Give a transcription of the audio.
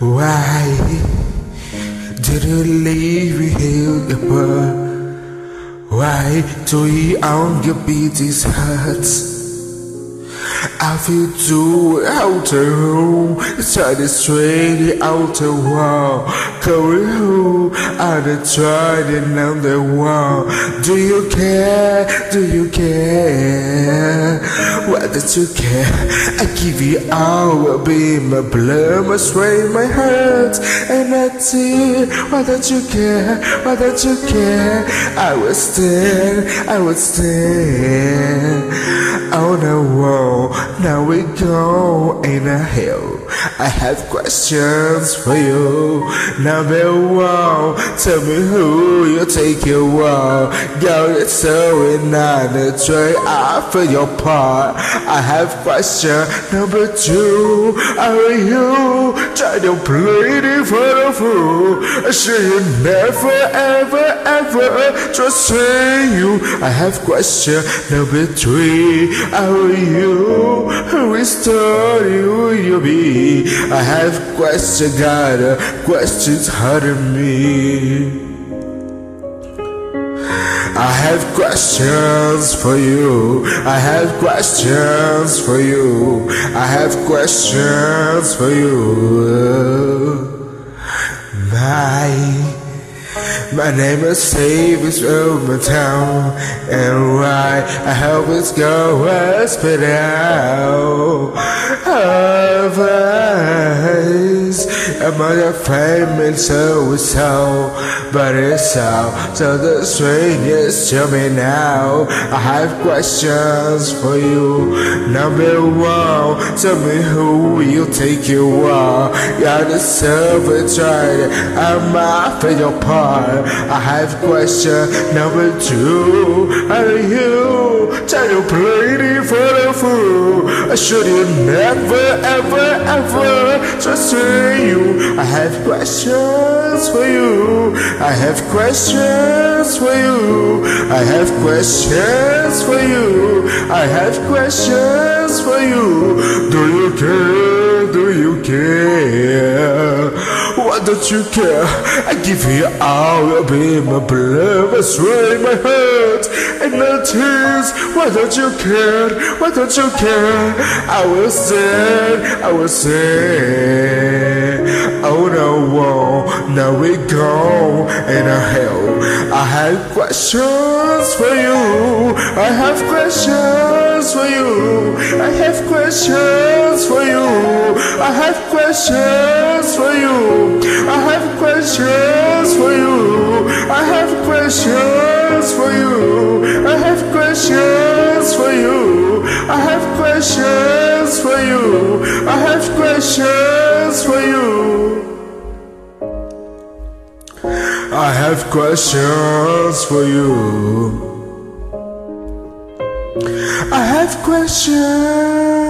Why did you leave me here? Why do you own your beating hearts? I feel too outer home, inside the straight outer wall. Going home, I tried it on the wall. Do you care? Do you care? Why don't you care? I give you all, be my blood, my strength, my heart, and I tear. Why don't you care? Why don't you care? I will stand, I will stand Oh, the wall. Now we go in a hill. I have questions for you. Number one, tell me who you take your walk. Girl, it's so in the tray. I for your part. I have question number two. Are you trying to play the for the fool? Say you never, ever, ever trust you. I have question number three. Are you who is story will you be? I have questions, God, questions hurting me. I have questions for you. I have questions for you. I have questions for you. My my name is Savings from my town, and why I help us out of eyes. Advice, am I a famous so so, but it's so so the strangest to me now. I have questions for you. Number one, tell me who will take you on. You're the tried, I'm off for your part. I have question number two. Are you trying to play I should you never, ever, ever trust you. I have questions for you. I have questions for you. I have questions for you. I have questions for you. Do you care? Do you care? Why don't you care? I give you all, be my blood, my strength, my heart, and my tears. Why don't you care? Why don't you care? I will say, I will say, oh no, whoa, now we go in a hell. I have questions for you. I have questions for you. I have questions for you. I have questions for you. I have questions for you. I have questions for you. I have questions for you. I have questions for you. I have questions for you. I have questions for you. I have questions.